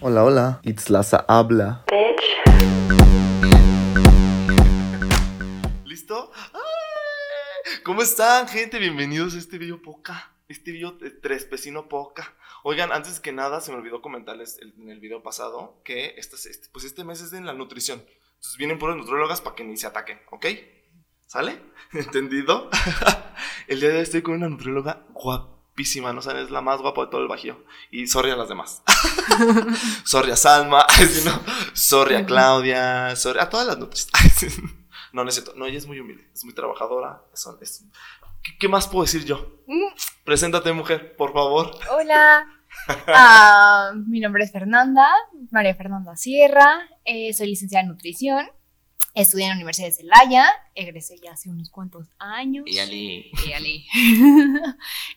Hola, hola. Itzlaza habla. ¿Listo? ¡Ay! ¿Cómo están, gente? Bienvenidos a este video poca. Este video de tres vecino poca. Oigan, antes que nada, se me olvidó comentarles el- en el video pasado que este, este- pues este mes es de la nutrición. Entonces vienen puras nutriólogas para que ni se ataquen, ¿ok? ¿Sale? ¿Entendido? el día de hoy estoy con una nutrióloga guapísima, no saben, es la más guapa de todo el Bajío. Y sorry a las demás. sorry a Salma, sorry a Claudia, sorry a todas las sí. No, no es cierto. No, ella es muy humilde, es muy trabajadora. Es- ¿Qué, qué más puedo decir yo? Mm, Preséntate, mujer, por favor. Hola, Ah, mi nombre es Fernanda, María Fernanda Sierra, eh, soy licenciada en nutrición, estudié en la Universidad de Celaya, egresé ya hace unos cuantos años. Ali. Y Ali.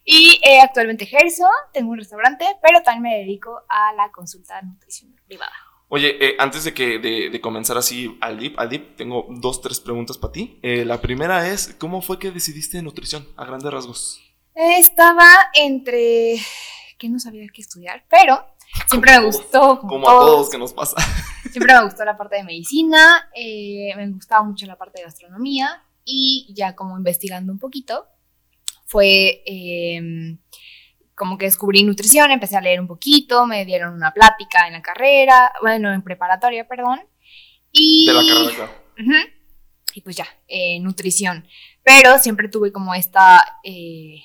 y eh, actualmente ejerzo, tengo un restaurante, pero también me dedico a la consulta nutricional privada. Oye, eh, antes de que de, de comenzar así al dip, al dip, tengo dos, tres preguntas para ti. Eh, la primera es, ¿cómo fue que decidiste nutrición a grandes rasgos? Estaba entre que no sabía qué estudiar, pero siempre me gustó. Como, a todos que nos pasa. Siempre me gustó la parte de medicina, eh, me gustaba mucho la parte de gastronomía y ya como investigando un poquito, fue eh, como que descubrí nutrición, empecé a leer un poquito, me dieron una plática en la carrera, bueno, en preparatoria, perdón. Y, De la carrera, claro. Ujú. Y pues ya, eh, nutrición. Pero siempre tuve como esta, eh,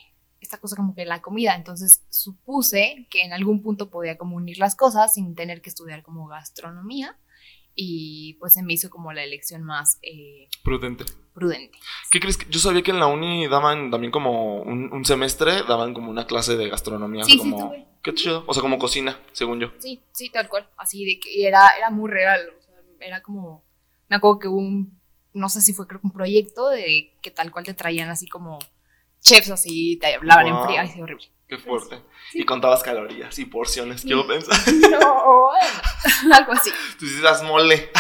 esta cosa como que la comida. Entonces supuse que en algún punto podía como unir las cosas sin tener que estudiar como gastronomía. Y pues se me hizo como la elección más eh, Prudente. prudente. ¿Qué crees? que Yo sabía que en la uni daban también como un, un semestre, daban como una clase de gastronomía. Sí, sí, como, tuve. Qué chido. O sea, como cocina, según yo. Sí, sí, tal cual. Así de que era, era muy real. o sea, era como, me acuerdo que hubo un, no sé si fue creo que un proyecto de que tal cual te traían así como chefs así, te hablaban en frío. Ay, sí, horrible. Qué fuerte. Sí. Y contabas calorías y porciones, quiero Sí. pensar. No, algo así. Tú hicieras mole.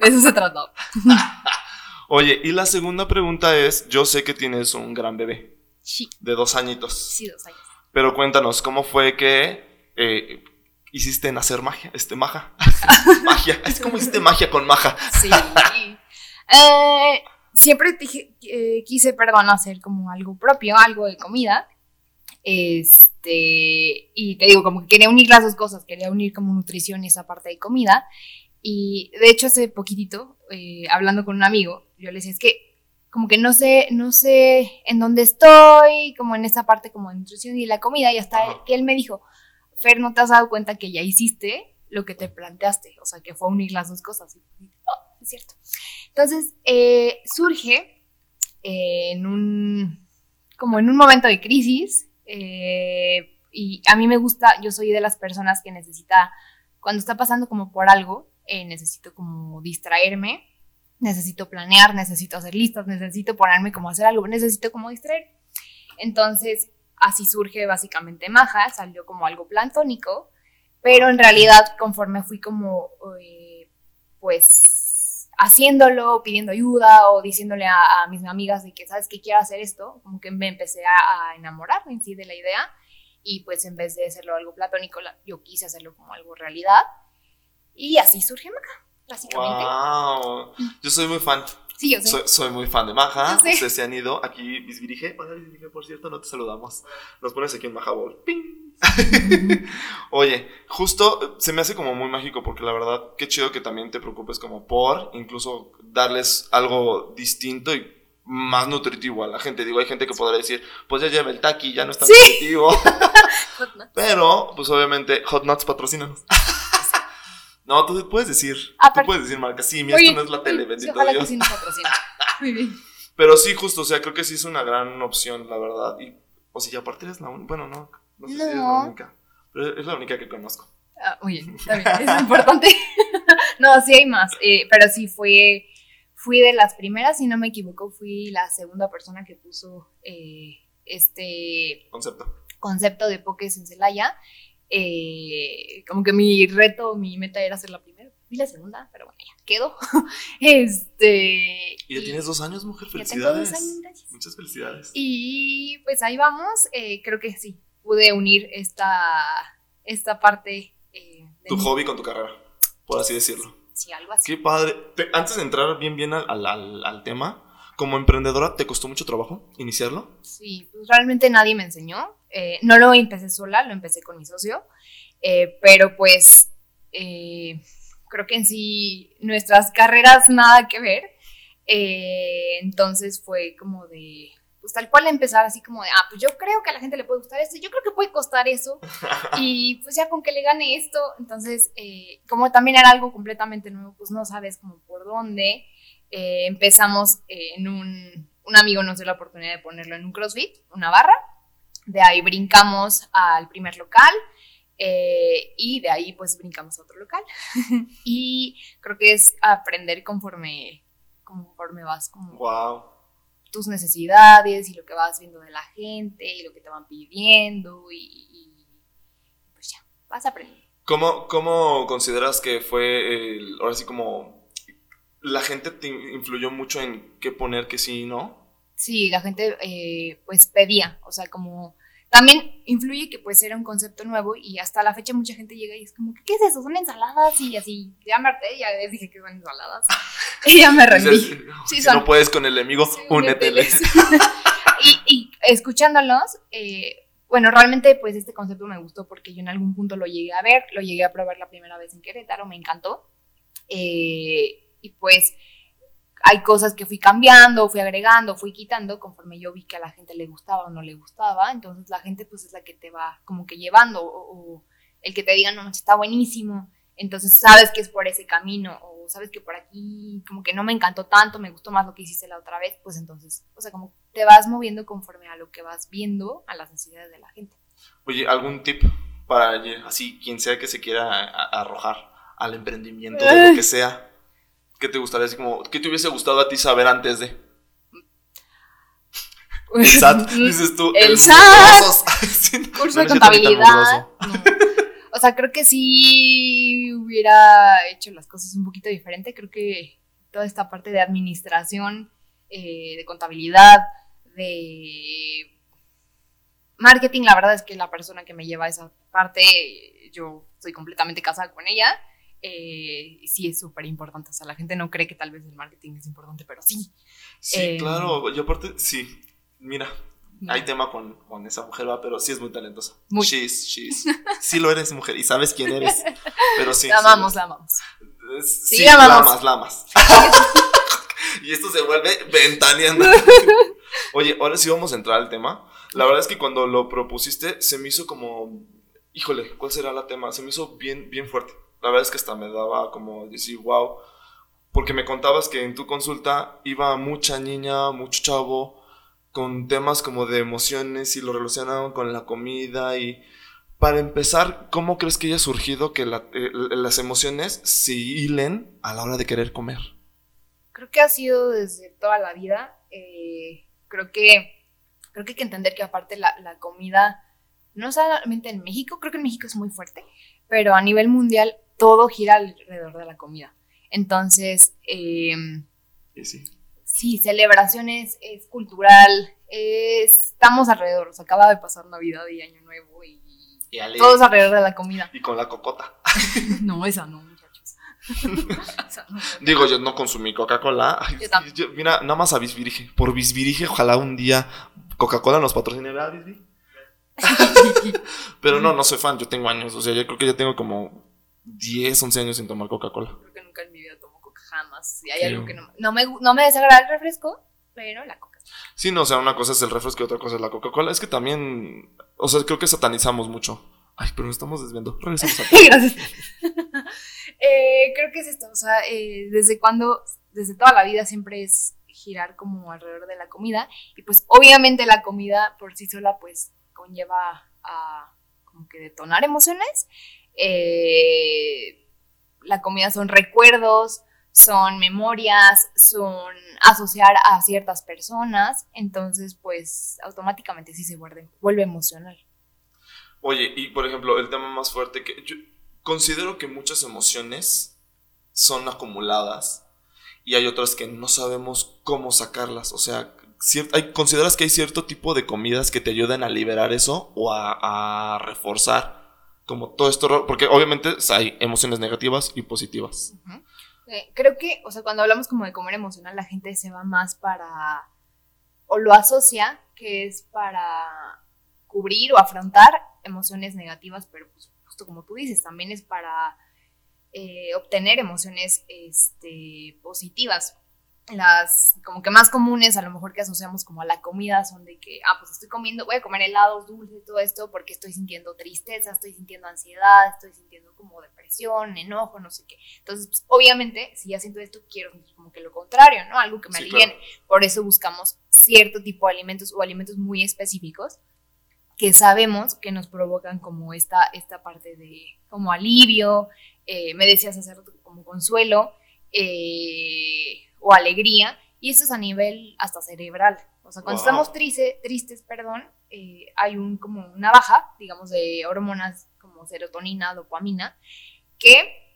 Eso se trató. Oye, y la segunda pregunta es, yo sé que tienes un gran bebé Sí, de dos añitos, sí, dos años. pero cuéntanos, ¿cómo fue que eh, hiciste nacer magia? Este, maja. magia. Es como hiciste magia con maja. Sí. Eh, siempre dije, eh, quise, perdón, hacer como algo propio, algo de comida. Este, y te digo, como que quería unir las dos cosas, quería unir como nutrición y esa parte de comida. Y de hecho, hace poquitito, eh, hablando con un amigo, yo le decía, es que como que no sé, no sé en dónde estoy, como en esa parte como de nutrición y la comida, y hasta que él me dijo, Fer, ¿no te has dado cuenta que ya hiciste lo que te planteaste? O sea, que fue unir las dos cosas. Y, es cierto. Entonces, eh, surge eh, en un, como en un momento de crisis, eh, y a mí me gusta, yo soy de las personas que necesita, cuando está pasando como por algo, necesito como distraerme, necesito planear, necesito hacer listas, necesito ponerme como a hacer algo, necesito como distraer. Entonces, así surge básicamente Maja, salió como algo platónico, pero en realidad conforme fui como, eh, pues, haciéndolo, pidiendo ayuda o diciéndole a, a mis amigas de que, ¿sabes que quiero hacer esto? Como que me empecé a, a enamorar en sí de la idea y pues en vez de hacerlo algo platónico, la- yo quise hacerlo como algo realidad y así surge Maja, básicamente. Wow. Yo soy muy fan. Sí, yo sé. Soy, soy muy fan de Maja. Ustedes se han ido. Aquí Bisbirige. Hola Bisbirige, por cierto, no te saludamos. Nos pones aquí en Maja Ball. ¡Ping! Oye, justo eh, se me hace como muy mágico porque la verdad, qué chido que también te preocupes como por incluso darles algo distinto y más nutritivo a la gente. Digo, hay gente que podrá decir, pues ya lleva el taqui, ya no es tan Sí. nutritivo. Hot Nuts. Pero, pues obviamente, Hot Nuts patrocínanos. No, tú puedes decir, Ah, tú puedes decir marca, sí, mira, esto no es la tele, bendito ojalá Dios. que sí nos patrocine. Muy bien. Pero sí, justo, o sea, creo que sí es una gran opción, la verdad. Y, o sea, y aparte eres la única, bueno, no, no sé si eres la única, pero es la única que conozco. Ah, muy bien, está bien, es importante. no, sí hay más, eh, pero sí fue, fui de las primeras, si no me equivoco, fui la segunda persona que puso eh, este Concepto. concepto de Pokés en Celaya. Eh, como que mi reto, mi meta era ser la primera. Fui la segunda, pero bueno, ya quedó. este. Y ya tienes dos años, mujer, ya tengo dos felicidades. años. Muchas felicidades. Y pues ahí vamos. eh, creo que sí, pude unir esta, esta parte eh, Tu hobby con tu carrera, por así decirlo. Sí, algo así. Qué padre. Te- antes de entrar bien, bien al- al tema, como emprendedora, ¿te costó mucho trabajo iniciarlo? Sí, pues realmente nadie me enseñó. Eh, no lo empecé sola, lo empecé con mi socio. Eh, pero pues eh, creo que en sí nuestras carreras nada que ver. Entonces fue como de, pues tal cual empezar así como de, ah, pues yo creo que a la gente le puede gustar esto, yo creo que puede costar eso. y pues ya con que le gane esto, entonces como también era algo completamente nuevo, pues no sabes como por dónde. Eh, empezamos eh, en un, un amigo nos dio la oportunidad de ponerlo en un CrossFit, una barra. De ahí brincamos al primer local eh, y de ahí pues brincamos a otro local. y creo que es aprender conforme, conforme vas como Wow. tus necesidades y lo que vas viendo de la gente y lo que te van pidiendo y, y, pues ya, vas aprendiendo. ¿Cómo, ¿Cómo consideras que fue, el- ahora sí como, la gente te influyó mucho en qué poner, qué sí y no? Sí, la gente eh, pues pedía, o sea, como también influye que pues era un concepto nuevo y hasta la fecha mucha gente llega y es como, ¿qué es eso? Son ensaladas y así, ya me harté, ya les dije que son ensaladas y ya me rendí. Dices, Sí, si son- no puedes con el enemigo, Sí, únetele. úneteles. y, y escuchándolos, eh, bueno, realmente pues este concepto me gustó porque yo en algún punto lo llegué a ver, lo llegué a probar la primera vez en Querétaro, me encantó. Eh, y pues hay cosas que fui cambiando, fui agregando, fui quitando conforme yo vi que a la gente le gustaba o no le gustaba. Entonces la gente pues es la que te va como que llevando o, o el que te diga, no, está buenísimo. Entonces sabes que es por ese camino o sabes que por aquí como que no me encantó tanto, me gustó más lo que hiciste la otra vez, pues entonces, o sea, como te vas moviendo conforme a lo que vas viendo, a las necesidades de la gente. Oye, ¿algún tip para así quien sea que se quiera arrojar al emprendimiento de lo que sea? ¿Qué te gustaría así como, qué te hubiese gustado a ti saber antes de? El SAT, dices tú. El SAT. curso de contabilidad. no. O sea, creo que sí hubiera hecho las cosas un poquito diferente. Creo que toda esta parte de administración, eh, de contabilidad, de marketing, la verdad es que la persona que me lleva esa parte, yo estoy completamente casada con ella. Eh, sí es súper importante. O sea, la gente no cree que tal vez el marketing es importante, pero sí. Sí, Eh, claro. Y aparte, sí. Mira, No. hay tema con, con esa mujer, ¿va? pero sí es muy talentosa. Muy. She's, she's. Sí lo eres, mujer, y sabes quién eres. Pero sí. la sí, amamos, la amamos. Sí, sí, la amamos. lamas, lamas. y esto se vuelve ventaneando. Oye, ahora sí vamos a entrar al tema. La verdad es que cuando lo propusiste, se me hizo como. Híjole, ¿cuál será la tema? Se me hizo bien, bien fuerte. La verdad es que hasta me daba como decir, wow. Porque me contabas que en tu consulta iba mucha niña, mucho chavo, con temas como de emociones y lo relacionaban con la comida. Y para empezar, ¿cómo crees que haya surgido que la- eh, las emociones se hilen a la hora de querer comer? creo que ha sido desde toda la vida. eh, creo que creo que hay que entender que aparte la, la comida, no solamente en México, creo que en México es muy fuerte, pero a nivel mundial todo gira alrededor de la comida. Entonces, eh, sí. sí, celebraciones, es cultural, es- estamos alrededor, o sea, acaba de pasar Navidad y Año Nuevo y Y, ale- todo es alrededor de la comida. y con la cocota. No, esa no, muchachos. Esa no. Digo, yo no consumí Coca-Cola. Mira, nada más a Bisbirige. Por Bisbirige, ojalá un día Coca-Cola nos patrocine, ¿verdad, Bisbirige? Pero no, no soy fan, yo tengo años. O sea, yo creo que ya tengo como 10, 11 años sin tomar Coca-Cola. Creo que nunca en mi vida tomo coca jamás. Si hay algo que no, no me, no me desagrada el refresco, pero la coca. Sí, no, o sea, una cosa es el refresco y otra cosa es la Coca-Cola. Es que también, o sea, creo que satanizamos mucho. Ay, pero nos estamos desviando. Regresamos a Gracias. Eh, creo que es esto, o sea, eh, desde cuando, desde toda la vida siempre es girar como alrededor de la comida y pues obviamente la comida por sí sola pues conlleva a como que detonar emociones. Eh, la comida son recuerdos, son memorias, son asociar a ciertas personas, entonces pues automáticamente sí se vuelve, vuelve emocional. Oye, y por ejemplo, el tema más fuerte que yo considero que muchas emociones son acumuladas y hay otras que no sabemos cómo sacarlas. O sea, ¿consideras que hay cierto tipo de comidas que te ayudan a liberar eso o a reforzar como todo esto, porque obviamente hay emociones negativas y positivas. Eh, creo que, o sea, cuando hablamos como de comer emocional, la gente se va más para, o lo asocia, que es para cubrir o afrontar emociones negativas, pero pues justo como tú dices, también es para eh, obtener emociones este, positivas las como que más comunes, a lo mejor que asociamos como a la comida, son de que, ah, pues estoy comiendo, voy a comer helados, dulces, todo esto, porque estoy sintiendo tristeza, estoy sintiendo ansiedad, estoy sintiendo como depresión, enojo, no sé qué. Entonces, pues, obviamente, si ya siento esto, quiero como que lo contrario, ¿no? Algo que me sí, Por eso buscamos cierto tipo de alimentos o alimentos muy específicos que sabemos que nos provocan como esta, esta parte de como alivio, eh, me decías hace rato como consuelo, eh, o alegría, y esto es a nivel hasta cerebral. O sea, cuando estamos tristes, perdón, eh, hay un, como una baja, digamos, de hormonas como serotonina, dopamina, que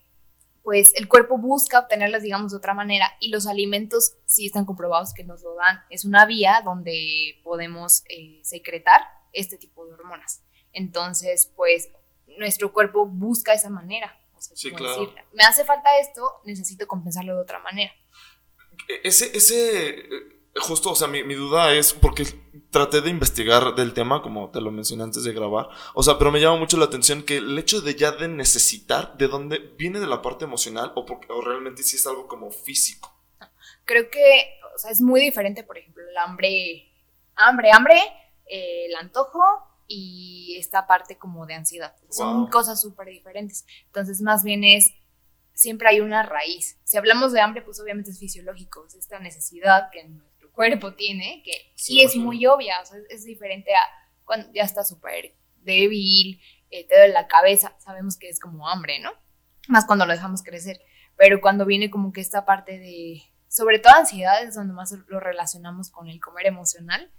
pues el cuerpo busca obtenerlas, digamos, de otra manera y los alimentos sí están comprobados que nos lo dan. Es una vía donde podemos eh, secretar este tipo de hormonas. Entonces, pues nuestro cuerpo busca esa manera. O sea, sí, claro. me hace falta esto, necesito compensarlo de otra manera. Ese, ese, justo, o sea, mi, duda es porque traté de investigar del tema, como te lo mencioné antes de grabar, o sea, pero me llama mucho la atención que el hecho de ya de necesitar, ¿de dónde viene de la parte emocional o, porque, o realmente si es algo como físico? Creo que, o sea, es muy diferente, por ejemplo, el hambre, hambre, hambre, eh, el antojo y esta parte como de ansiedad. Son cosas súper diferentes. Entonces, más bien es siempre hay una raíz. Si hablamos de hambre, pues obviamente es fisiológico, es esta necesidad que nuestro cuerpo tiene, que sí, es muy obvia, o sea, es, diferente a cuando ya está súper débil, eh, te duele la cabeza, sabemos que es como hambre, ¿no? Más cuando lo dejamos crecer. Pero cuando viene como que esta parte de, sobre todo ansiedad, es donde más lo relacionamos con el comer emocional,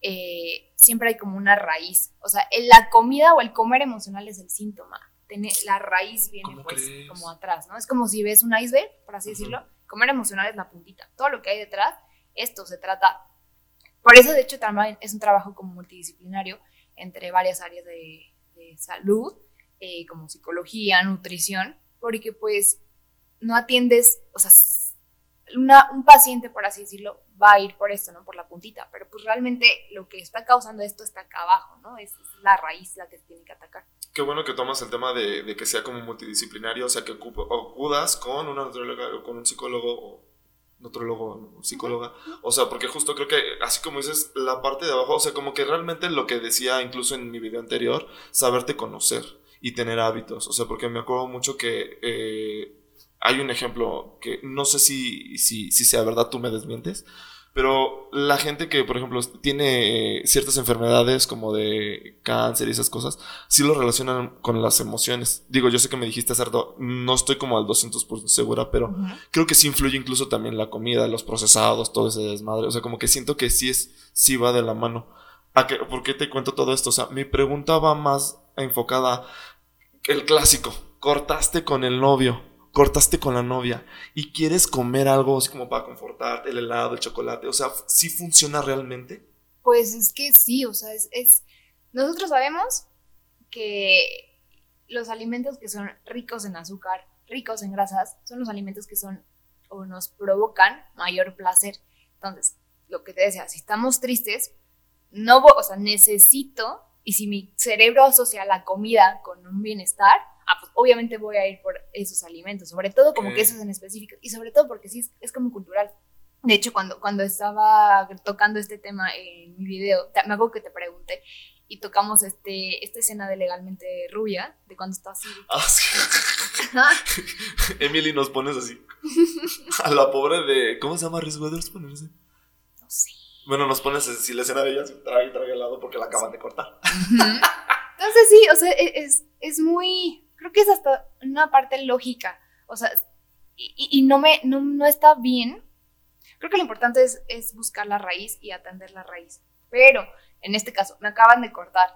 eh, siempre hay como una raíz. O sea, la comida o el comer emocional es el síntoma la raíz viene pues como atrás, ¿no? Es como si ves un iceberg, por así decirlo, comer emocional es la puntita. Todo lo que hay detrás, esto se trata. Por eso, de hecho, también es un trabajo como multidisciplinario entre varias áreas de, salud, eh, como psicología, nutrición, porque pues no atiendes, o sea, un paciente, por así decirlo, va a ir por esto, ¿no? Por la puntita, pero pues realmente lo que está causando esto está acá abajo, ¿no? Es, la raíz la que tiene que atacar. Qué bueno que tomas el tema de, que sea como multidisciplinario, o sea, que acudas con una o con un psicólogo o nutrólogo o psicóloga, o sea, porque justo creo que así como dices, la parte de abajo, o sea, como que realmente lo que decía incluso en mi video anterior, saberte conocer y tener hábitos, o sea, porque me acuerdo mucho que... Eh, hay un ejemplo que no sé si, si, si sea verdad, tú me desmientes, pero la gente que, por ejemplo, tiene ciertas enfermedades como de cáncer y esas cosas, sí lo relacionan con las emociones. Digo, yo sé que me dijiste hacerlo, no estoy como al 200% segura, pero creo que sí influye incluso también la comida, los procesados, todo ese desmadre. O sea, como que siento que sí es, sí va de la mano. ¿A qué, ¿Por qué te cuento todo esto? O sea, mi pregunta va más enfocada, el clásico, cortaste con el novio cortaste con la novia y quieres comer algo así como para confortarte, el helado, el chocolate, o sea, ¿sí funciona realmente? Pues es que sí, o sea, es, es, nosotros sabemos que los alimentos que son ricos en azúcar, ricos en grasas, son los alimentos que son o nos provocan mayor placer. Entonces, lo que te decía, si estamos tristes, no, o sea, necesito, y si mi cerebro asocia la comida con un bienestar, ah, pues obviamente voy a ir por esos alimentos, sobre todo como que esos en específico, y sobre todo porque sí es, como cultural. De hecho, cuando, cuando estaba tocando este tema en mi video, me acuerdo que te pregunté y tocamos este, esta escena de Legalmente Rubia, de cuando está así. Ah, Emily, nos pones así. A la pobre de. ¿Cómo se llama Reese Witherspoon? No sé. Bueno, nos pones así la escena de ella, trae y trae helado porque la acaban de cortar. Entonces, sí, o sea, e, es, es muy creo que es hasta una parte lógica, o sea, y, no, me, no, está bien. Creo que lo importante es, es buscar la raíz y atender la raíz. Pero, en este caso, me acaban de cortar.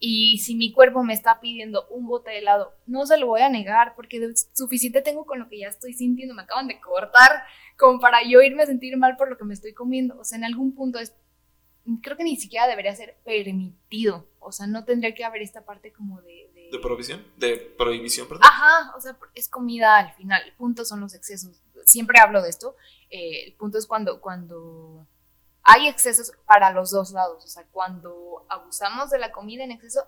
Y si mi cuerpo me está pidiendo un bote de helado, no se lo voy a negar porque suficiente tengo con lo que ya estoy sintiendo. Me acaban de cortar como para yo irme a sentir mal por lo que me estoy comiendo. O sea, en algún punto es, creo que ni siquiera debería ser permitido. O sea, no tendría que haber esta parte como de ¿De prohibición? ¿De prohibición, perdón? Ajá, o sea, es comida al final. El punto son los excesos. Siempre hablo de esto. Eh, el punto es cuando, cuando hay excesos para los dos lados. O sea, cuando abusamos de la comida en exceso,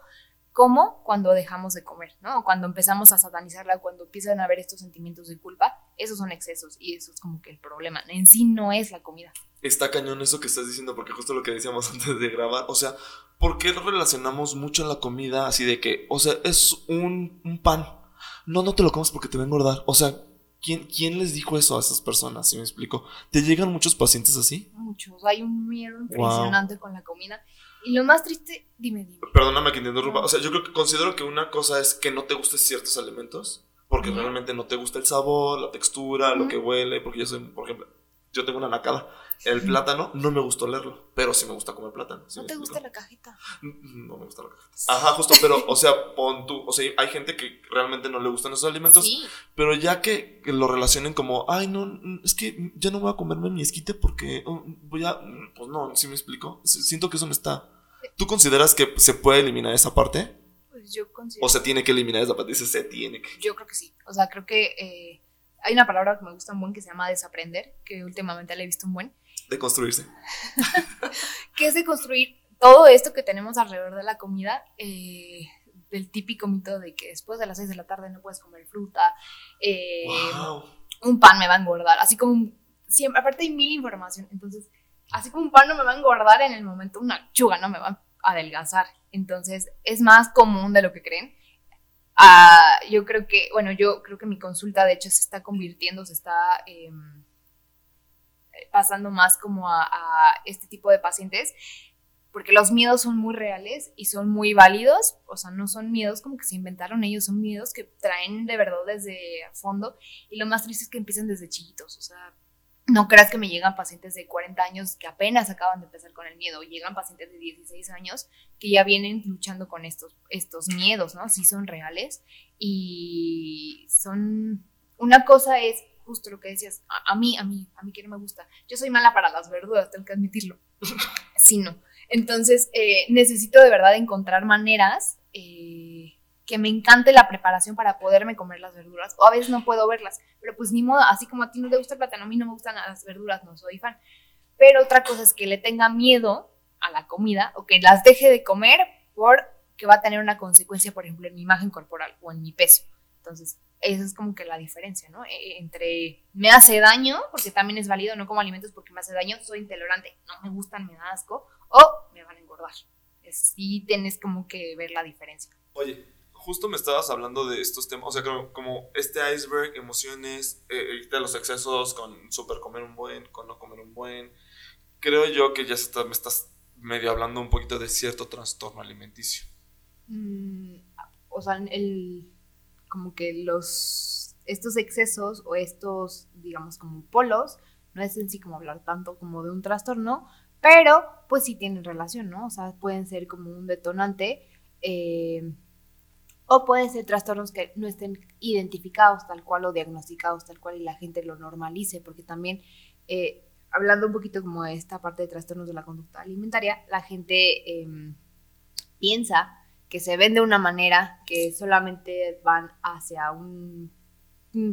como cuando dejamos de comer, ¿no? O cuando empezamos a satanizarla, cuando empiezan a haber estos sentimientos de culpa, esos son excesos y eso es como que el problema. En sí no es la comida. Está cañón eso que estás diciendo, porque justo lo que decíamos antes de grabar, o sea, ¿por qué relacionamos mucho la comida así de que, o sea, es un, un pan? No, no te lo comes porque te va a engordar. O sea, ¿quién, ¿quién les dijo eso a esas personas? Si me explico. ¿Te llegan muchos pacientes así? Muchos. Hay un miedo impresionante con la comida. Y lo más triste, dime, dime. Perdóname que te interrumpa. O sea, yo creo que considero que una cosa es que no te gusten ciertos alimentos, porque realmente no te gusta el sabor, la textura, lo que huele, porque yo soy, por ejemplo, yo tengo una nacada. El plátano no me gustó leerlo, pero sí me gusta comer plátano. ¿No te gusta la cajeta? No me gusta la cajeta. Ajá, justo, pero, o sea, pon tú, o sea, hay gente que realmente no le gustan esos alimentos, sí. pero ya que lo relacionen como, ay, no, es que ya no voy a comerme mi esquite porque oh, voy a, pues no, sí me explico. Siento que eso no está. ¿Tú consideras que se puede eliminar esa parte? Pues yo considero. O se tiene que eliminar esa parte, dice se tiene que. Yo creo que sí. O sea, creo que eh, hay una palabra que me gusta un buen que se llama desaprender, que últimamente le he visto un buen de construirse. que es de construir todo esto que tenemos alrededor de la comida, eh, del típico mito de que después de las 6 de la tarde no puedes comer fruta, eh, un pan me va a engordar, así como, siempre, aparte hay mil información, entonces, así como un pan no me va a engordar en el momento, una lechuga no me va a adelgazar, entonces es más común de lo que creen. Ah, yo creo que, bueno, yo creo que mi consulta de hecho se está convirtiendo, se está... Em, pasando más como a, este tipo de pacientes, porque los miedos son muy reales y son muy válidos, o sea, no son miedos como que se inventaron ellos, son miedos que traen de verdad desde fondo y lo más triste es que empiezan desde chiquitos, o sea, no creas que me llegan pacientes de 40 años que apenas acaban de empezar con el miedo, llegan pacientes de 16 años que ya vienen luchando con estos, estos miedos, ¿no? Sí son reales y son... Una cosa es justo lo que decías, a, mí, a mí, a mí que no me gusta. Yo soy mala para las verduras, tengo que admitirlo. sí, no. Entonces, eh, necesito de verdad encontrar maneras eh, que me encante la preparación para poderme comer las verduras. O a veces no puedo verlas, pero pues ni modo, así como a ti no te gusta el plátano, a mí no me gustan las verduras, no soy fan. Pero otra cosa es que le tenga miedo a la comida o que las deje de comer porque va a tener una consecuencia, por ejemplo, en mi imagen corporal o en mi peso. Entonces, esa es como que la diferencia, ¿no? E, entre me hace daño, porque también es válido, no como alimentos porque me hace daño, soy intolerante, no me gustan, me da asco, o me van a engordar. Sí tienes como que ver la diferencia. Oye, justo me estabas hablando de estos temas, o sea, como, este iceberg, emociones, eh, de los excesos con super comer un buen, con no comer un buen. Creo yo que ya me estás medio hablando un poquito de cierto trastorno alimenticio. Mm, o sea, el como que los, estos excesos o estos, digamos, como polos, no es en sí como hablar tanto como de un trastorno, pero pues sí tienen relación, ¿no? O sea, pueden ser como un detonante eh, o pueden ser trastornos que no estén identificados tal cual o diagnosticados tal cual y la gente lo normalice, porque también, eh, hablando un poquito como de esta parte de trastornos de la conducta alimentaria, la gente em, piensa que se ven de una manera, que solamente van hacia un,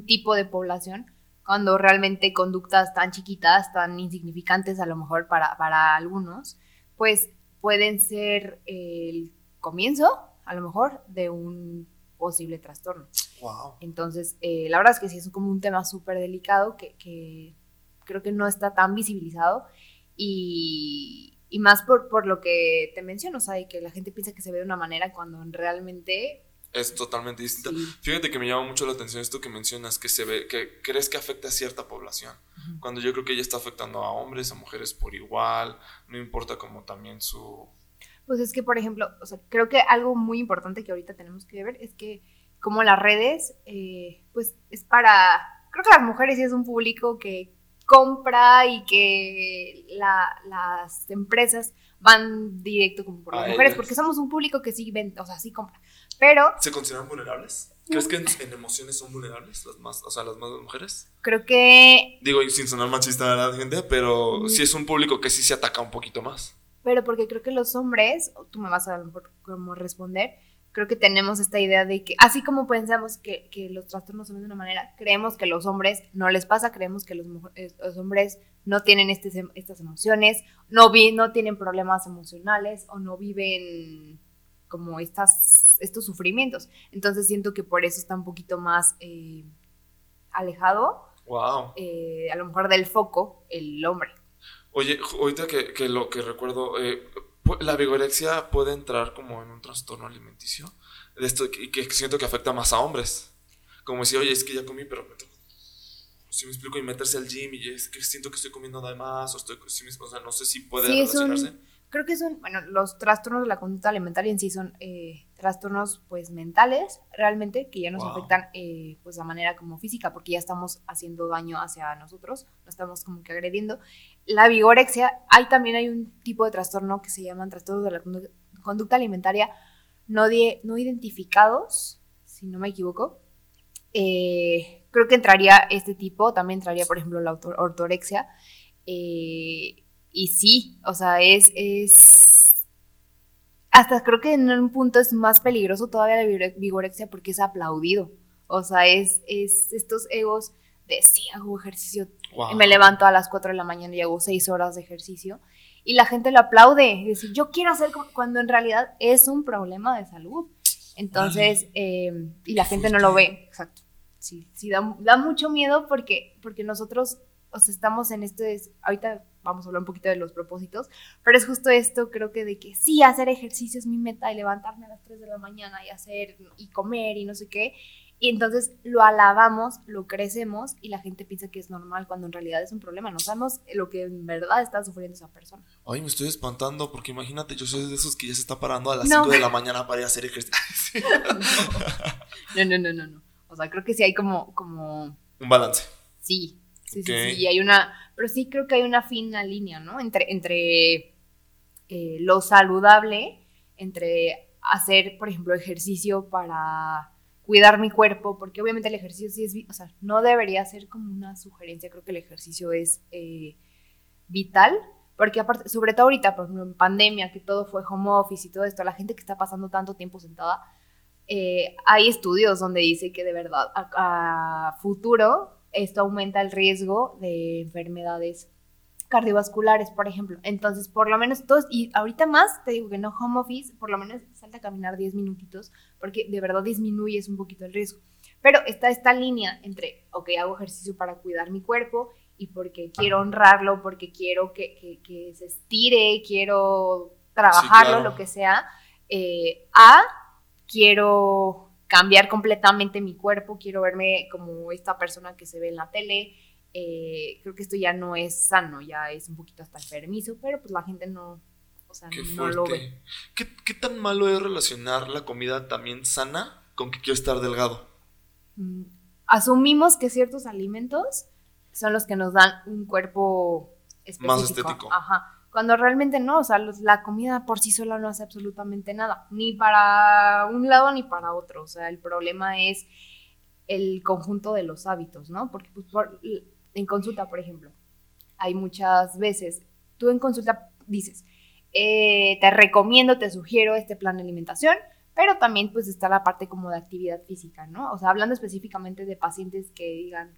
tipo de población, cuando realmente conductas tan chiquitas, tan insignificantes a lo mejor para, para algunos, pues pueden ser el comienzo, a lo mejor, de un posible trastorno. Wow. Entonces, eh, la verdad es que sí es como un tema súper delicado que, que, creo que no está tan visibilizado y, y más por, por lo que te menciono, o sea, y que la gente piensa que se ve de una manera cuando realmente... Es totalmente distinta. Fíjate que me llama mucho la atención esto que mencionas, que se ve, que crees que afecta a cierta población, cuando yo creo que ella está afectando a hombres, a mujeres por igual, no importa como también su... Pues es que, por ejemplo, o sea, creo que algo muy importante que ahorita tenemos que ver es que como las redes, eh, pues es para, creo que las mujeres sí es un público que compra y que las empresas van directo como por las mujeres, porque somos un público que sí vende, o sea, sí compra. Pero... ¿Se consideran vulnerables? ¿Crees que en, emociones son vulnerables las más, o sea, las más mujeres? Creo que... Digo, sin sonar machista a la gente, pero sí es un público que sí se ataca un poquito más. Pero porque creo que los hombres, tú me vas a a lo mejor como responder, creo que tenemos esta idea de que, así como pensamos que, que los trastornos son de una manera, creemos que los hombres no les pasa, creemos que los, eh, los hombres no tienen este, estas emociones, no, vi, no tienen problemas emocionales o no viven como estas, estos sufrimientos. Entonces siento que por eso está un poquito más eh, alejado, wow. Eh, a lo mejor del foco, el hombre. Oye, ahorita que, que lo que recuerdo, la vigorexia puede entrar como en un trastorno alimenticio. De esto, y que siento que afecta más a hombres. Como decir, oye, es que ya comí, pero si me explico, y meterse al gym y es que siento que estoy comiendo de más, o, estoy, o sea, no sé si puede relacionarse. creo que son, bueno, los trastornos de la conducta alimentaria en sí son eh, trastornos, pues, mentales, realmente, que ya nos afectan, eh, pues, de manera como física, porque ya estamos haciendo daño hacia nosotros, no estamos como que agrediendo. La vigorexia, hay también hay un tipo de trastorno que se llaman trastornos de la conducta alimentaria no, no identificados, si no me equivoco, eh, creo que entraría este tipo, también entraría, por ejemplo, la ortorexia. Eh, y sí, o sea, es, es... Hasta creo que en un punto es más peligroso todavía la vigorexia porque es aplaudido. O sea, es, es estos egos de sí, hago ejercicio. Y me levanto a las 4 de la mañana y hago 6 horas de ejercicio. Y la gente lo aplaude. Y dice, yo quiero hacer cuando en realidad es un problema de salud. Entonces, eh, y la gente no lo ve. Exacto sí, sí da, mucho miedo porque, porque nosotros o estamos en este, ahorita vamos a hablar un poquito de los propósitos, pero es justo esto, creo que de que sí, hacer ejercicio es mi meta y levantarme a las 3 de la mañana y hacer y comer y no sé qué. Y entonces lo alabamos, lo crecemos y la gente piensa que es normal cuando en realidad es un problema. No sabemos lo que en verdad está sufriendo esa persona. Ay, me estoy espantando porque imagínate, yo soy de esos que ya se está parando a las 5 de la mañana para ir a hacer ejercicio. no, no, no, no. no. O sea, creo que sí hay como... como... Un balance. Sí, sí, sí, sí. Y hay una... Pero sí creo que hay una fina línea, ¿no? Entre, entre eh, lo saludable, entre hacer, por ejemplo, ejercicio para cuidar mi cuerpo, porque obviamente el ejercicio sí es, o sea, no debería ser como una sugerencia, creo que el ejercicio es eh, vital, porque aparte, sobre todo ahorita, por ejemplo, en pandemia, que todo fue home office y todo esto, la gente que está pasando tanto tiempo sentada, eh, hay estudios donde dice que de verdad a, futuro esto aumenta el riesgo de enfermedades cardiovasculares, por ejemplo. Entonces, por lo menos todos, y ahorita más, te digo que no home office, por lo menos salta a caminar 10 minutitos, porque de verdad disminuyes un poquito el riesgo. Pero está esta línea entre, ok, hago ejercicio para cuidar mi cuerpo y porque quiero honrarlo, porque quiero que, que, se estire, quiero trabajarlo, lo que sea, eh, a quiero cambiar completamente mi cuerpo, quiero verme como esta persona que se ve en la tele. Eh, creo que esto ya no es sano, ya es un poquito hasta enfermizo, pero pues la gente no, o sea, no lo ve. ¿Qué, tan malo es relacionar la comida también sana con que quiero estar delgado? Mm, asumimos que ciertos alimentos son los que nos dan un cuerpo específico. Más estético. Ajá cuando realmente no, o sea, la comida por sí sola no hace absolutamente nada, ni para un lado ni para otro, o sea, el problema es el conjunto de los hábitos, ¿no? Porque pues, en consulta, por ejemplo, hay muchas veces, tú en consulta dices, eh, te recomiendo, te sugiero este plan de alimentación, pero también pues está la parte como de actividad física, ¿no? O sea, hablando específicamente de pacientes que digan,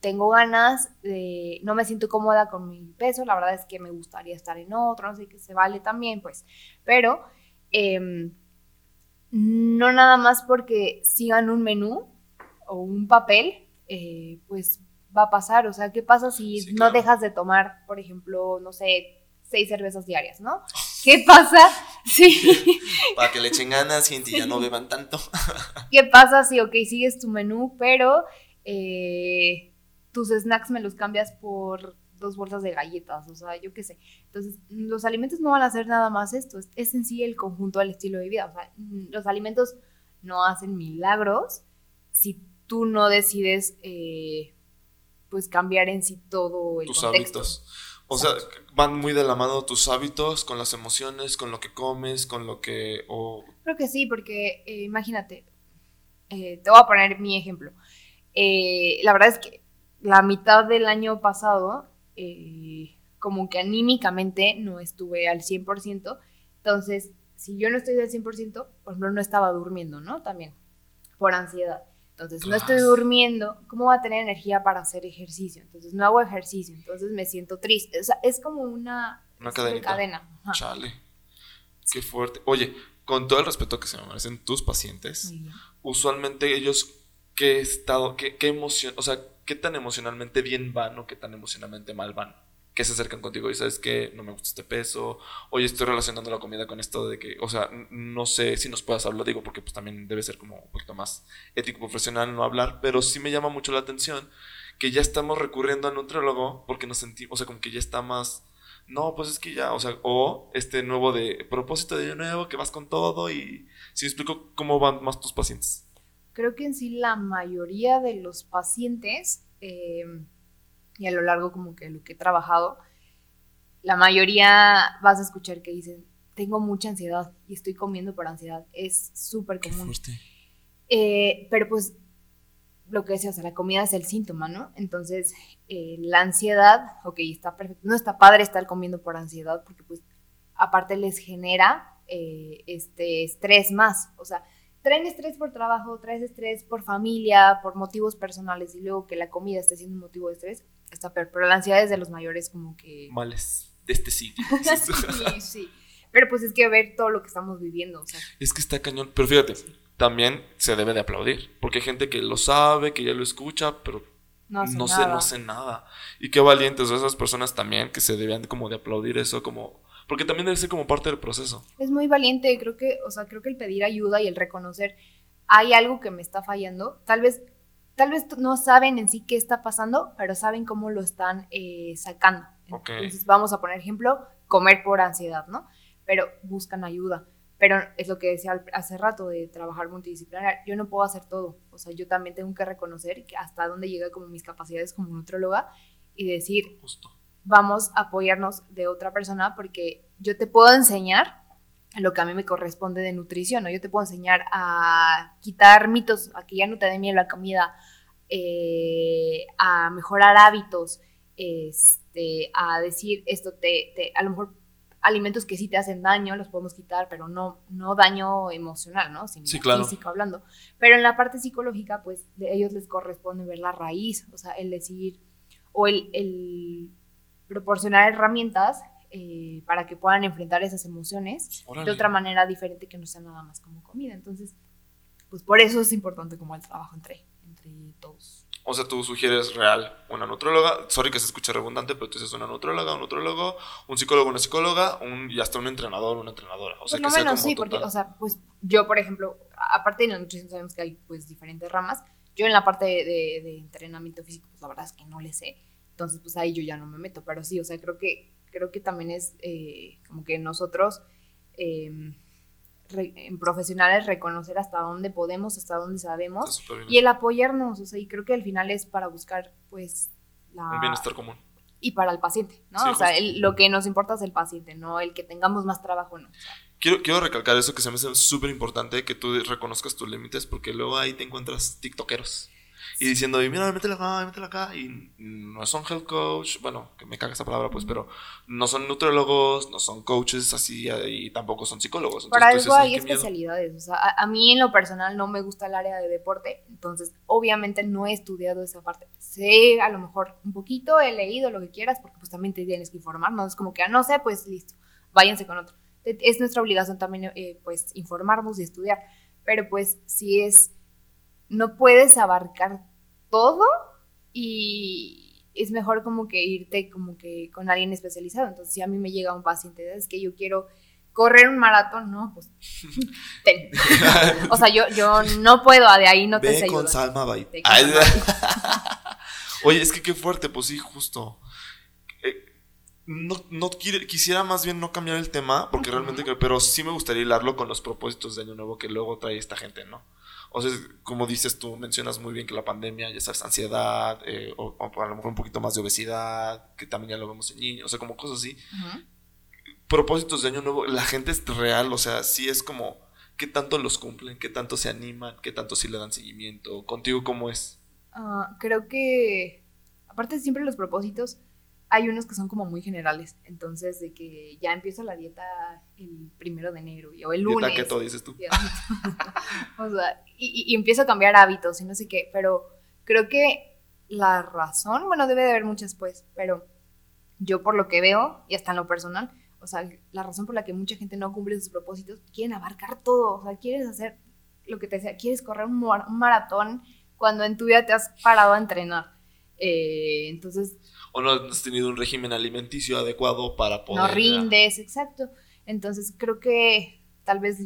tengo ganas de, no me siento cómoda con mi peso, la verdad es que me gustaría estar en otro, no sé qué se vale también, pues, pero em, no nada más porque sigan un menú o un papel, eh, pues va a pasar, o sea, ¿qué pasa si no dejas de tomar, por ejemplo, no sé, seis cervezas diarias, ¿no? ¿Qué pasa? Sí. Para que le echen ganas, gente, y ya no beban tanto. ¿Qué pasa si, ok, sigues tu menú, pero eh, tus snacks me los cambias por dos bolsas de galletas, o sea, yo qué sé. Entonces, los alimentos no van a hacer nada más esto, es, en sí el conjunto del estilo de vida, o sea, los alimentos no hacen milagros si tú no decides, eh, pues, cambiar en sí todo el tus hábitos. O sea, van muy de la mano tus hábitos con las emociones, con lo que comes, con lo que... Creo que sí, porque eh, imagínate, eh, te voy a poner mi ejemplo. la verdad es que la mitad del año pasado, eh, como que anímicamente no estuve al 100%, entonces si yo no estoy del 100%, por ejemplo, no estaba durmiendo, ¿no? También, por ansiedad. Entonces, no estoy durmiendo, ¿cómo va a tener energía para hacer ejercicio? Entonces, no hago ejercicio, entonces me siento triste. O sea, es como una, Una cadena. Chale. Qué fuerte. Oye, con todo el respeto que se me merecen tus pacientes, usualmente ellos, ¿qué estado, qué, qué emoción, o sea, qué tan emocionalmente bien van o qué tan emocionalmente mal van? Que se acercan contigo y sabes que no me gusta este peso, oye, estoy relacionando la comida con esto de que, o sea, no sé si nos puedas hablar, digo, porque pues también debe ser como un poquito más ético profesional no hablar, pero sí me llama mucho la atención que ya estamos recurriendo a nutriólogo porque nos sentimos, o sea, como que ya está más, no, pues es que ya, o sea, o este nuevo de propósito de nuevo, que vas con todo y si explico cómo van más tus pacientes. Creo que en sí la mayoría de los pacientes... Eh, y a lo largo como que lo que he trabajado, la mayoría vas a escuchar que dicen, tengo mucha ansiedad y estoy comiendo por ansiedad. Es súper común. Eh, pero pues lo que decía, o sea, la comida es el síntoma, ¿no? Entonces, eh, la ansiedad, ok, está perfecto. No está padre estar comiendo por ansiedad porque pues aparte les genera eh, este estrés más. O sea, traen estrés por trabajo, traes estrés por familia, por motivos personales y luego que la comida esté siendo un motivo de estrés, está peor. Pero la ansiedad es de los mayores como que... Males de este sitio. sí, sí. Pero pues es que ver todo lo que estamos viviendo. O sea. Es que está cañón. Pero fíjate, también se debe de aplaudir. Porque hay gente que lo sabe, que ya lo escucha, pero no, no sé, no sé nada. Y qué valientes esas personas también que se debían como de aplaudir eso como porque también debe ser como parte del proceso. Es muy valiente, creo que, o sea, creo que el pedir ayuda y el reconocer hay algo que me está fallando, tal vez tal vez no saben en sí qué está pasando, pero saben cómo lo están eh, sacando. Entonces vamos a poner ejemplo, comer por ansiedad, ¿no? Pero buscan ayuda. Pero es lo que decía hace rato de trabajar multidisciplinar. Yo no puedo hacer todo. O sea, yo también tengo que reconocer que hasta dónde llega como mis capacidades como nutróloga y decir, Justo. Vamos a apoyarnos de otra persona porque yo te puedo enseñar lo que a mí me corresponde de nutrición, ¿no? Yo te puedo enseñar a quitar mitos, a que ya no te dé miedo la comida, eh, a mejorar hábitos, este, a decir esto te, a lo mejor alimentos que sí te hacen daño los podemos quitar, pero no, no daño emocional, ¿no? Sino sí, claro. físico hablando. Pero en la parte psicológica, pues a ellos les corresponde ver la raíz, o sea, el decir, o el, el proporcionar herramientas eh, para que puedan enfrentar esas emociones de otra manera diferente que no sea nada más como comida. Entonces, pues por eso es importante como el trabajo entre, entre todos. O sea, tú sugieres real una nutróloga, sorry que se escuche redundante, pero tú dices una nutróloga, un nutrólogo, un psicólogo, una psicóloga, un, y hasta un entrenador, una entrenadora. O sea, que sea sí, porque, o sea, pues yo, por ejemplo, aparte de la nutrición sabemos que hay pues diferentes ramas, yo en la parte de, de entrenamiento físico, pues la verdad es que no le sé, entonces pues ahí yo ya no me meto, pero sí, o sea, creo que creo que también es eh, como que nosotros em, en profesionales reconocer hasta dónde podemos, hasta dónde sabemos y el apoyarnos, o sea, y creo que al final es para buscar pues la... bienestar común. Y para el paciente, ¿no? o sea, lo que nos importa es el paciente, no el que tengamos más trabajo, no. Quiero, quiero recalcar eso que se me hace súper importante, que tú reconozcas tus límites, porque luego ahí te encuentras tiktokeros y diciendo, mira, métela acá, métela acá. Y no son health coach, bueno, que me caga esa palabra, pues, pero no son nutriólogos, no son coaches así, y tampoco son psicólogos. Para algo hay especialidades. O sea, a, mí en lo personal no me gusta el área de deporte, entonces obviamente no he estudiado esa parte. Sé a lo mejor un poquito, he leído lo que quieras, porque pues también te tienes que informar, no es como que, ah, no sé, pues listo, váyanse con otro. Es nuestra obligación también, eh, pues, informarnos y estudiar, pero pues si es no puedes abarcar todo y es mejor como que irte como que con alguien especializado. Entonces, si a mí me llega un paciente, es que yo quiero correr un maratón, no, pues o sea, yo, yo no puedo, de ahí no te sé con Salma Oye, es que qué fuerte, pues sí, justo. Eh, no, no quisiera más bien no cambiar el tema, porque realmente, pero sí me gustaría hilarlo con los propósitos de Año Nuevo que luego trae esta gente, ¿no? O sea, como dices tú, mencionas muy bien que la pandemia, ya sabes, ansiedad, eh, o, a lo mejor un poquito más de obesidad, que también ya lo vemos en niños, o sea, como cosas así. Propósitos de año nuevo, la gente es real, o sea, sí es como, ¿qué tanto los cumplen? ¿Qué tanto se animan? ¿Qué tanto sí le dan seguimiento? ¿Contigo cómo es? Ah, creo que, aparte siempre los propósitos, hay unos que son como muy generales. Entonces, de que ya empiezo la dieta el primero de enero y- o el lunes. Dieta keto, dices tú. o sea, y, y empiezo a cambiar hábitos y no sé qué, pero creo que la razón, bueno, debe de haber muchas pues, pero yo por lo que veo, y hasta en lo personal, o sea, la razón por la que mucha gente no cumple sus propósitos, quieren abarcar todo, o sea, quieres hacer lo que te decía, quieres correr un, mar- un maratón cuando en tu vida te has parado a entrenar. Eh, entonces, O no has tenido un régimen alimenticio adecuado para poder. no rindes, exacto. Entonces creo que tal vez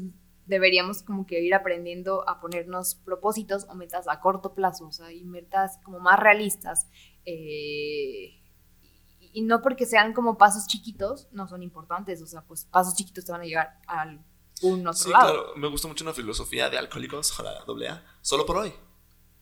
deberíamos como que ir aprendiendo a ponernos propósitos o metas a corto plazo, o sea, y metas como más realistas. eh, y, y no porque sean como pasos chiquitos, no son importantes, o sea, pues pasos chiquitos te van a llegar al un otro Sí, lado. claro. Me gusta mucho una filosofía de alcohólicos, la doble A. Solo por hoy.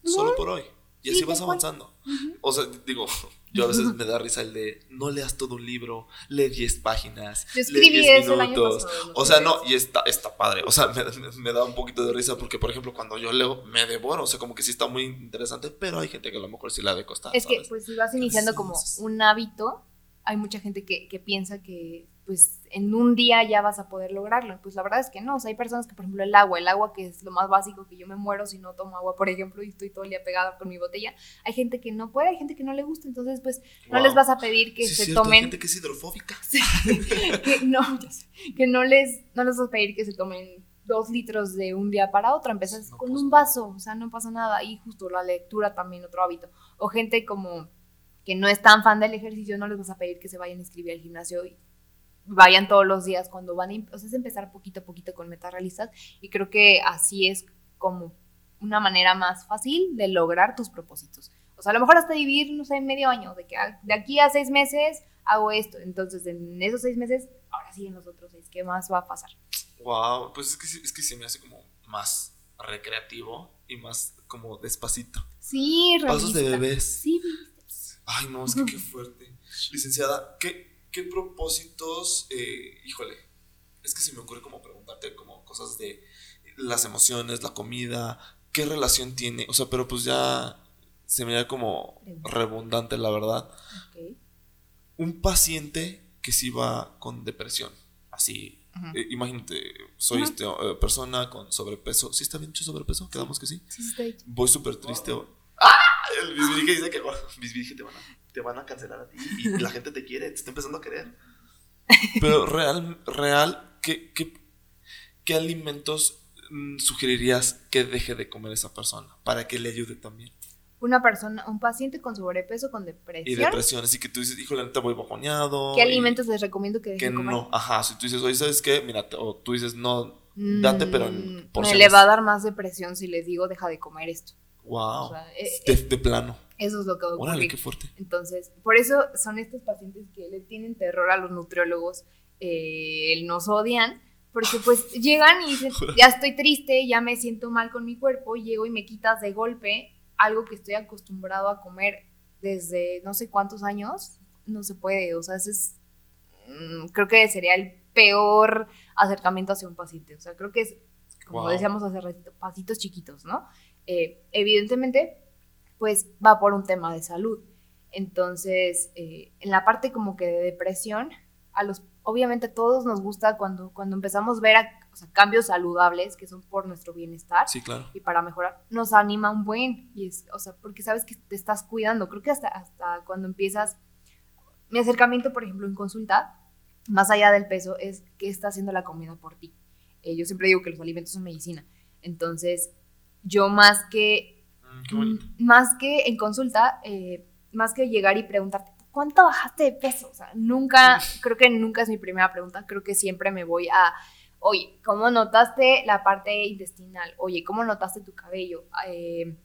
Solo por hoy. Y Sí, así vas avanzando. O sea, digo, yo a veces me da risa el de no leas todo un libro, lee 10 páginas. Yo lee escribí 10 eso el año minutos. pasado. O sea, no, y está, está padre. O sea, me, me- me da un poquito de risa porque, por ejemplo, cuando yo leo, me devoro. O sea, como que sí está muy interesante, pero hay gente que a lo mejor sí la ha de costar. Es que, pues, si vas iniciando como un hábito, hay mucha gente que, que piensa que, pues, en un día ya vas a poder lograrlo. Pues la verdad es que no. O sea, hay personas que, por ejemplo, el agua, el agua que es lo más básico, que yo me muero si no tomo agua, por ejemplo, y estoy todo el día pegada con mi botella. Hay gente que no puede, hay gente que no le gusta. Entonces, pues, no les vas a pedir que Sí, se cierto, hay tomen. gente que es hidrofóbica. Sí, que no, que no les, no les vas a pedir que se tomen dos litros de un día para otro, empiezas No con pasa un vaso, o sea, no pasa nada, y justo la lectura también otro hábito, o gente como que no es tan fan del ejercicio, no les vas a pedir que se vayan a inscribir al gimnasio y vayan todos los días cuando van, a, em- o sea, es empezar poquito a poquito con metas realistas, y creo que así es como una manera más fácil de lograr tus propósitos. O sea, a lo mejor hasta dividir, no sé, medio año, de que ah, de aquí a seis meses hago esto. Entonces, en esos seis meses, ahora sí en los otros seis, ¿qué más va a pasar? Wow, pues es que, es que se me hace como más recreativo y más como despacito. Sí, Pasos de realista. bebés. Sí, Ay, no, es que qué fuerte. Licenciada, ¿qué, qué propósitos, eh, híjole, es que se me ocurre como preguntarte como cosas de las emociones, la comida, qué relación tiene, o sea, pero pues ya se me da como redundante, la verdad. ok. Un paciente que sí va con depresión, así, eh, imagínate, soy este, eh, persona con sobrepeso, ¿sí está bien dicho sobrepeso? Quedamos que sí. Sí. Voy súper triste. o- ¡Ah! El Bisbirige dice que bueno, Bisbirige te van, a, te van a cancelar a ti y la gente te quiere, te está empezando a querer. Pero real, real, ¿qué, qué, qué alimentos mm, sugerirías que deje de comer esa persona para que le ayude también? Una persona, un paciente con sobrepeso, con Y depresión, depresión, así que tú dices, híjole, neta voy bajoneado. ¿qué y alimentos les recomiendo que Que dejen comer? no, ajá, si tú dices, oye, ¿sabes qué? Mira, te- o tú dices, no, date, pero en Mm, me porciones. le va a dar más depresión si les digo deja de comer esto. Wow, O sea, eh, de, de plano. Eso es lo que va a Órale, ocurrir. qué fuerte. Entonces, por eso son estos pacientes que le tienen terror a los nutriólogos, eh, nos odian, porque pues llegan y dicen, ya estoy triste, ya me siento mal con mi cuerpo, llego y me quitas de golpe algo que estoy acostumbrado a comer desde no sé cuántos años, no se puede, o sea, ese es, mm, creo que sería el peor acercamiento hacia un paciente, o sea, creo que es, como Wow. decíamos hace ratito, pasitos chiquitos, ¿no? Eh, evidentemente, pues va por un tema de salud. Entonces, eh, en la parte como que de depresión, a los, obviamente a todos nos gusta cuando, cuando empezamos a ver a- o sea, cambios saludables que son por nuestro bienestar Sí, claro. y para mejorar, nos anima un buen. Y es, o sea, porque sabes que te estás cuidando. Creo que hasta, hasta cuando empiezas, mi acercamiento, por ejemplo, en consulta, más allá del peso, es qué está haciendo la comida por ti. Eh, yo siempre digo que los alimentos son medicina. Entonces, yo más que qué bonito. Mm, Más que en consulta, eh, más que llegar y preguntarte, ¿cuánto bajaste de peso? O sea, nunca, creo que nunca es mi primera pregunta, creo que siempre me voy a, oye, ¿cómo notaste la parte intestinal? Oye, ¿cómo notaste tu cabello? Eh,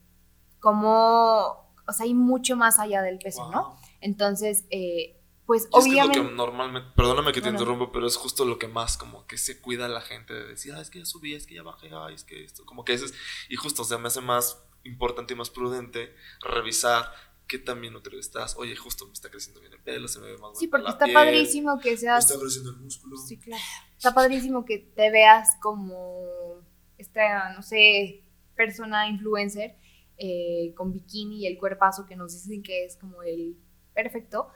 ¿Cómo, o sea, hay mucho más allá del peso, ¿no? Entonces, eh, pues Y es que es obviamente... lo que normalmente, perdóname que te No, no. interrumpo, pero es justo lo que más como que se cuida la gente de decir, ah, es que ya subí, es que ya bajé, ay, es que esto, como que eso es, y justo, o sea, me hace más importante y más prudente revisar qué tan bien nutrido estás. Oye, justo me está creciendo bien el pelo, se me ve más Sí, porque la está piel, padrísimo que me seas está creciendo el músculo. Sí, claro. Está padrísimo que te veas como esta, no sé, persona influencer eh, con bikini y el cuerpazo que nos dicen que es como el perfecto.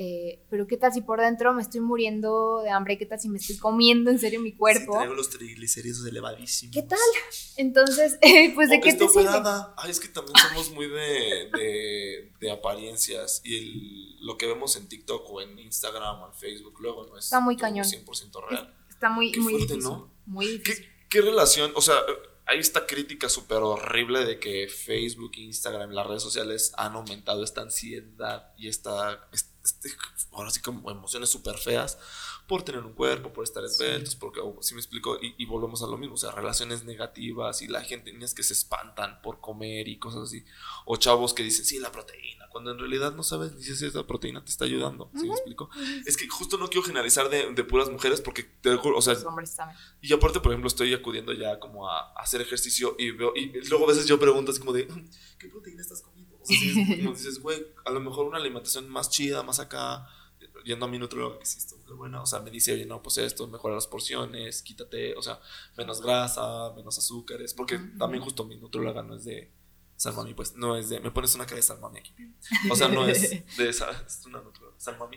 Eh, pero qué tal si por dentro me estoy muriendo de hambre, qué tal si me estoy comiendo en serio mi cuerpo. Sí, traigo los triglicéridos elevadísimos. ¿Qué tal? Entonces, pues de qué te operada. Ay, es que también somos muy de, de, de apariencias. Y el- lo que vemos en TikTok o en Instagram o en Facebook luego no es Está muy cañón. 100% real. Está muy, Qué muy fuerte, difícil. ¿no? Muy ¿Qué, difícil. qué relación? O sea, hay esta crítica súper horrible de que Facebook, Instagram, las redes sociales han aumentado esta ansiedad y esta, este, ahora sí como emociones súper feas por tener un cuerpo, por estar esbeltos, porque, si me explico, y, y volvemos a lo mismo, o sea, relaciones negativas y la gente, niñas que se espantan por comer y cosas así, o chavos que dicen, sí, la proteína, cuando en realidad no sabes ni si esa proteína te está ayudando, ¿sí me Ujú. explico? Es que justo no quiero generalizar de, de puras mujeres porque, te juro, o sea, Los hombres también. y aparte, por ejemplo, estoy acudiendo ya como a, a hacer ejercicio y veo, y luego a veces yo pregunto así como de, "Mm, ¿qué proteína estás comiendo? O sea, sí, es como dices, güey, a lo mejor una alimentación más chida, más acá, yendo a mi nutrióloga que sí está muy buena, o sea, me dice, oye, no, pues esto, mejora las porciones, quítate, o sea, menos grasa, menos azúcares, porque también justo mi nutrióloga no es de Salmami, pues, no es de, me pones una cara de Salmami aquí. O sea, no es de esa, es una nutrióloga, Salmami.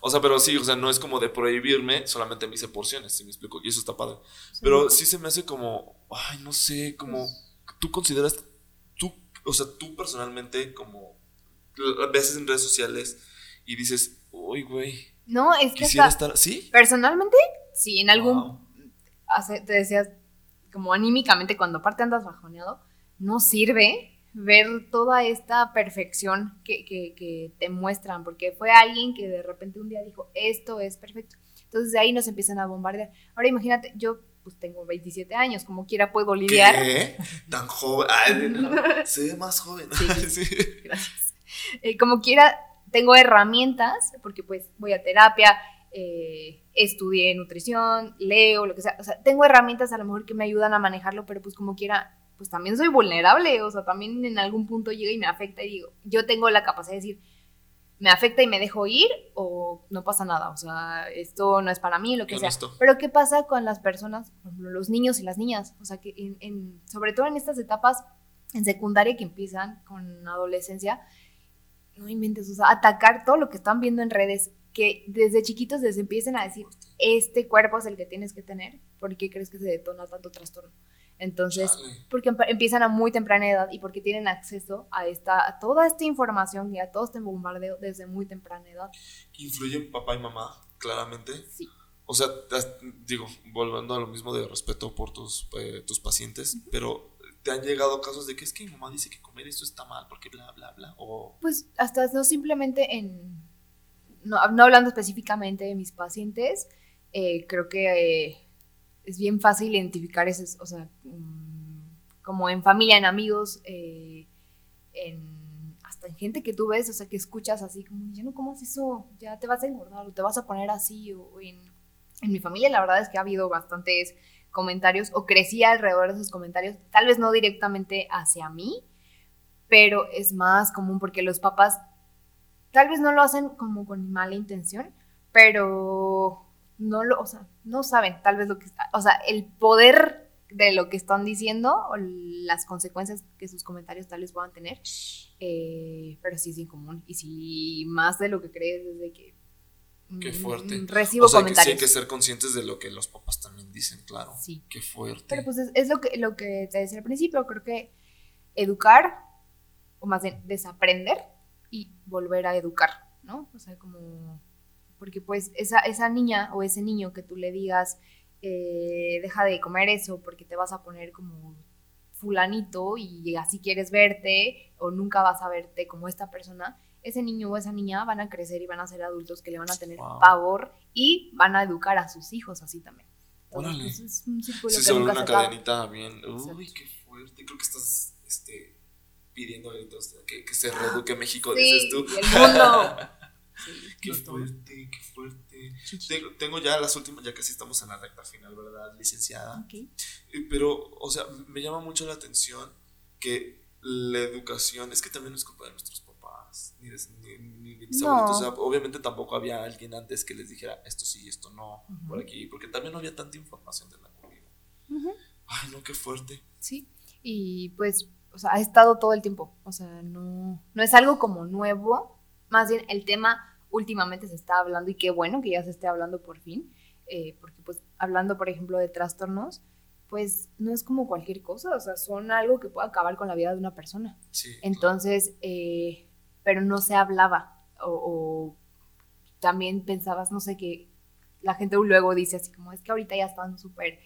O sea, pero sí, o sea, no es como de prohibirme, solamente me hice porciones, si me explico, y eso está padre. Pero sí se me hace como, ay, no sé, como, tú consideras, o sea, tú personalmente, como, veces en redes sociales y dices, uy, güey, No, es que hasta, estar, ¿sí? personalmente, sí, en algún, Wow. hace- te decías, como anímicamente, cuando aparte andas bajoneado, no sirve ver toda esta perfección que, que- que te muestran, porque fue alguien que de repente un día dijo, esto es perfecto. Entonces de ahí nos empiezan a bombardear. Ahora imagínate, yo pues tengo 27 años, como quiera puedo lidiar. ¿Qué? Tan joven, ay, no, se ve más joven. Sí. Sí. Gracias. Eh, como quiera, tengo herramientas, porque pues voy a terapia, eh, estudié nutrición, leo, lo que sea. O sea, tengo herramientas a lo mejor que me ayudan a manejarlo, pero pues como quiera, pues también soy vulnerable. O sea, también en algún punto llega y me afecta y digo, yo tengo la capacidad de decir, me afecta y me dejo ir o no pasa nada. O sea, esto no es para mí, lo que sea. Pero ¿qué pasa con las personas, por ejemplo, los niños y las niñas? O sea, que en, en- sobre todo en estas etapas en secundaria que empiezan con adolescencia, no inventes, o sea, atacar todo lo que están viendo en redes, que desde chiquitos les empiecen a decir, este cuerpo es el que tienes que tener, ¿por qué crees que se detona tanto trastorno? Entonces, porque emp- empiezan a muy temprana edad y porque tienen acceso a, esta, a toda esta información y a todo este bombardeo desde muy temprana edad. ¿Influyen papá y mamá, claramente? Sí. O sea, digo, volviendo a lo mismo de respeto por tus, eh, tus pacientes, pero ¿te han llegado casos de que es que mi mamá dice que comer esto está mal porque bla, bla, bla? O, Pues hasta no simplemente en, no, no hablando específicamente de mis pacientes, eh, creo que eh, es bien fácil identificar ese, o sea, mm, como en familia, en amigos, eh, en, hasta en gente que tú ves, o sea, que escuchas así como, ya no comas eso, ya te vas a engordar o te vas a poner así, o en, en mi familia la verdad es que ha habido bastantes comentarios o crecí alrededor de esos comentarios, tal vez no directamente hacia mí, pero es más común porque los papás tal vez no lo hacen como con mala intención, pero no lo, o sea, no saben tal vez lo que está, o sea, el poder de lo que están diciendo o las consecuencias que sus comentarios tal vez puedan tener, eh, pero sí es incomún y sí más de lo que crees desde que Qué mm, fuerte. recibo o sea, que sí hay que ser conscientes de lo que los papás también dicen, claro. Sí. Qué fuerte. Pero pues es, es lo, que, lo que te decía al principio, creo que educar, o más bien desaprender y volver a educar, ¿no? O sea, como, porque pues esa, esa niña o ese niño que tú le digas, eh, deja de comer eso porque te vas a poner como fulanito y así quieres verte o nunca vas a verte como esta persona, ese niño o esa niña van a crecer y van a ser adultos que le van a tener Wow. pavor y van a educar a sus hijos así también. Órale. pues, es un círculo Sí, que nunca una se acaba. cadenita bien. Uy, qué fuerte. Creo que estás este, pidiendo gritos que, que se reeduque México, Sí, dices tú. y el mundo. Sí, Qué no todo. fuerte, qué fuerte. Tengo, tengo ya las últimas, ya casi estamos en la recta final, ¿verdad, licenciada? Ok. Eh, Pero, o sea, me llama mucho la atención que la educación, es que también no es culpa de nuestros papás, ni de, ni, ni de mis No. abuelitos. O sea, obviamente tampoco había alguien antes que les dijera esto sí, esto no, Ujú. por aquí, porque también no había tanta información de la comida. Ujú. Ay, no, qué fuerte. Sí. Y pues, o sea, ha estado todo el tiempo. O sea, no, no es algo como nuevo. Más bien, el tema últimamente se está hablando y qué bueno que ya se esté hablando por fin, eh, porque pues hablando por ejemplo de trastornos, pues no es como cualquier cosa, o sea, son algo que puede acabar con la vida de una persona. Sí. Entonces, eh, pero no se hablaba o, o también pensabas, no sé, que la gente luego dice así como, es que ahorita ya están súper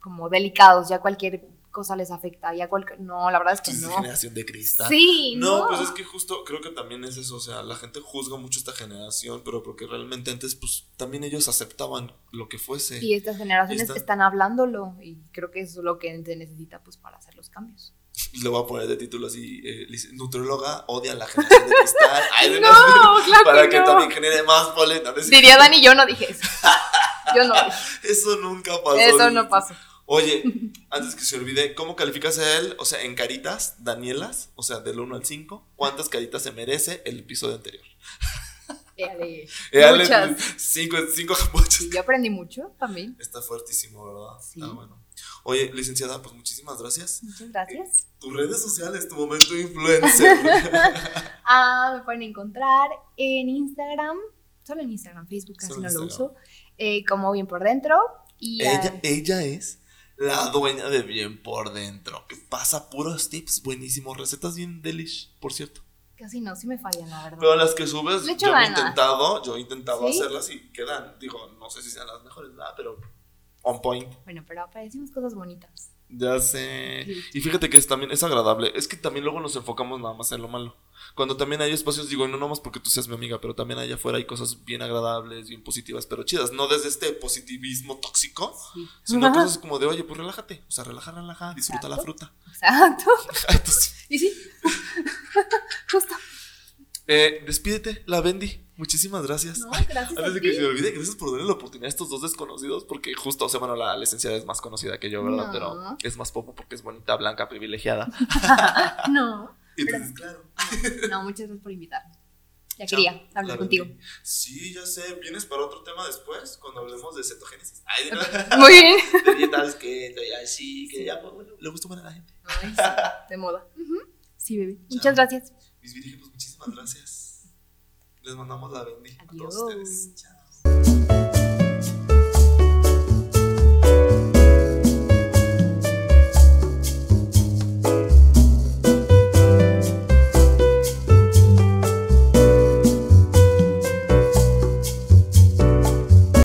como delicados, ya cualquier cosa les afecta, ya cualquier... No, la verdad es que no. generación de cristal. Sí, No, no. pues es que justo creo que también es eso, o sea, la gente juzga mucho esta generación, pero porque realmente antes, pues también ellos aceptaban lo que fuese. Y estas generaciones Está- están hablándolo y creo que eso es lo que se necesita pues para hacer los cambios. Le voy a poner de título así, eh, nutrióloga odia a la generación de cristal. Ay, de No, no- claro Para que que no. también genere más. ¿no? Diría Dani, yo no dije eso. Yo no dije. Eso nunca pasó. Eso no pasó. Oye, antes que se olvide, ¿cómo calificas a él? O sea, en caritas, Danielas, o sea, del 1 al 5, ¿cuántas caritas se merece el episodio anterior? Éale. Eh, Ale, Muchas. Cinco, cinco. Sí, yo aprendí mucho también. Está fuertísimo, ¿verdad? Sí. Ah, bueno. Oye, licenciada, pues muchísimas gracias. Muchas gracias. Tus redes sociales, tu momento influencer. Ah, me pueden encontrar en Instagram, solo en Instagram, Facebook casi no lo uso, eh, como bien por dentro. Y ella, ella es la dueña de Bien por Dentro, que pasa puros tips buenísimos, recetas bien delish, por cierto. casi no, sí me fallan, la verdad. Pero las que subes, Le yo he intentado, yo he intentado ¿Sí? hacerlas y quedan, digo, no sé si sean las mejores, nada, pero on point. Bueno, pero decimos cosas bonitas. Ya sé. Y fíjate que es también es agradable. Es que también luego nos enfocamos nada más en lo malo. Cuando también hay espacios, digo, y no nomás porque tú seas mi amiga, pero también allá afuera hay cosas bien agradables, bien positivas, pero chidas. No desde este positivismo tóxico, Sí. sino cosas como de, oye, pues relájate. O sea, relaja, relaja, disfruta la fruta. Exacto. Entonces, Y sí. Justo. eh, despídete, la Bendy. Muchísimas gracias. No, gracias Antes de que se me olvide, gracias por darle la oportunidad a estos dos desconocidos, porque justo, o sea, bueno, la licenciada es más conocida que yo, ¿verdad? No. Pero es más popo porque es bonita, blanca, privilegiada. No, Entonces, claro. no, muchas gracias por invitarme. Ya Chao, quería la hablar contigo. Sí, ya sé. ¿Vienes para otro tema después? Cuando hablemos de cetogénesis. Ay. Muy bien. de dietas keto y así, que ya, pues, bueno, le gusta a la gente. Ay, sí, de moda. Sí, bebé. Muchas gracias. Mis virgen, pues muchísimas gracias. Les mandamos la bendición a todos ustedes. Chao.